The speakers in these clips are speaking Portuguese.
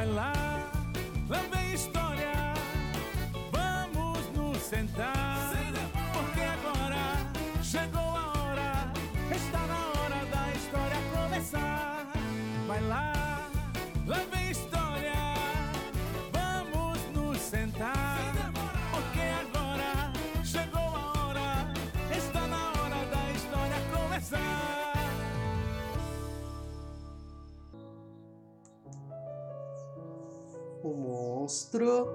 Vai lá, lá vem história. Vamos nos sentar. O monstro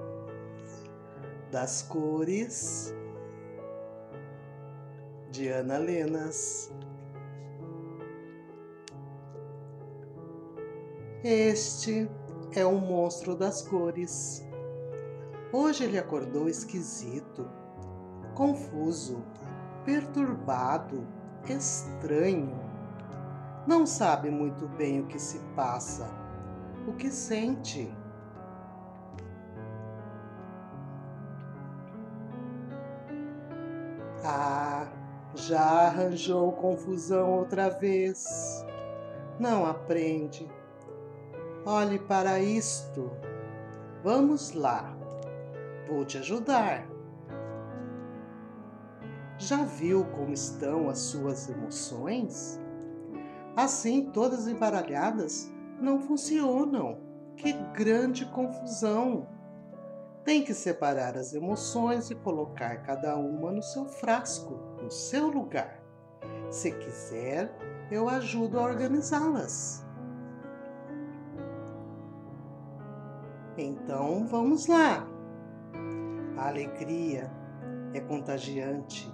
das cores de Ana Lenas. Este é o monstro das cores. Hoje ele acordou esquisito, confuso, perturbado, estranho. Não sabe muito bem o que se passa, o que sente. Ah, já arranjou confusão outra vez. Não aprende. Olhe para isto. Vamos lá. Vou te ajudar. Já viu como estão as suas emoções? Assim, todas embaralhadas, não funcionam. Que grande confusão! Tem que separar as emoções e colocar cada uma no seu frasco, no seu lugar. Se quiser, eu ajudo a organizá-las. Então vamos lá. A alegria é contagiante,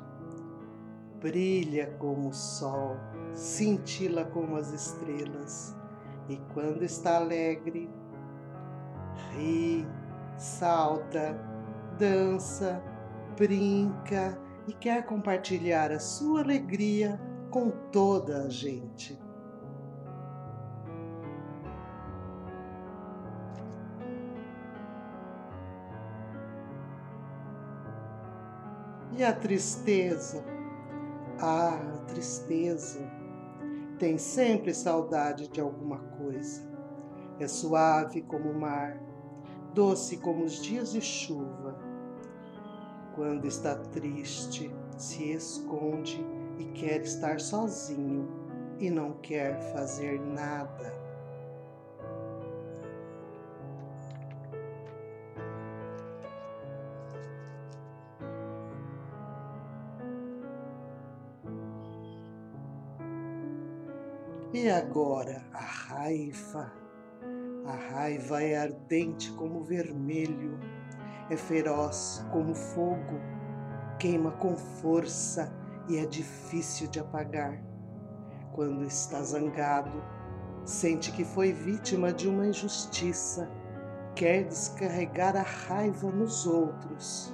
brilha como o sol, cintila como as estrelas, e quando está alegre, ri, salta, dança, brinca e quer compartilhar a sua alegria com toda a gente. E a tristeza? Ah, a tristeza tem sempre saudade de alguma coisa. É suave como o mar, doce como os dias de chuva. Quando está triste, se esconde e quer estar sozinho e não quer fazer nada. E agora a raiva. A raiva é ardente como vermelho, é feroz como fogo, queima com força e é difícil de apagar. Quando está zangado, sente que foi vítima de uma injustiça, quer descarregar a raiva nos outros.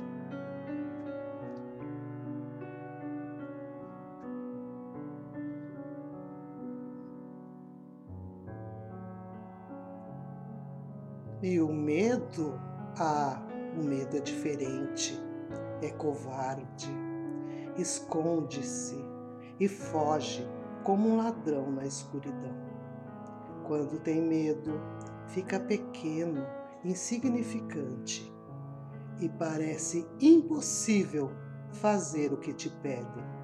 E o medo? Ah, o medo é diferente, é covarde, esconde-se e foge como um ladrão na escuridão. Quando tem medo, fica pequeno, insignificante e parece impossível fazer o que te pedem.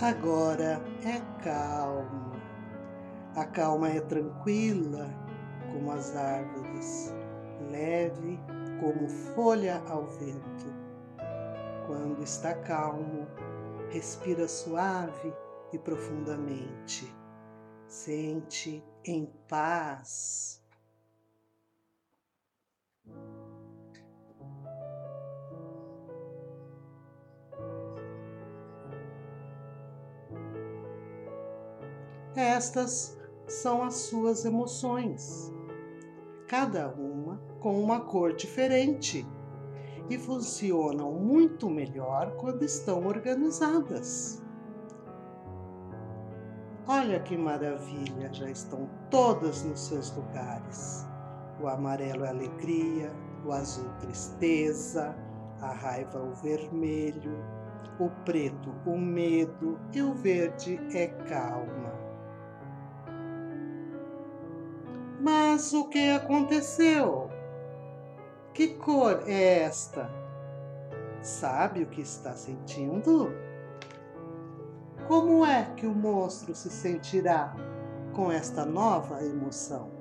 Agora é calma. A calma é tranquila como as árvores, leve como folha ao vento. Quando está calmo, respira suave e profundamente. Sente em paz. Estas são as suas emoções, cada uma com uma cor diferente e funcionam muito melhor quando estão organizadas. Olha que maravilha, já estão todas nos seus lugares. O amarelo é alegria, o azul tristeza, a raiva o vermelho, o preto o medo e o verde é calma. Mas o que aconteceu? Que cor é esta? Sabe o que está sentindo? Como é que o monstro se sentirá com esta nova emoção?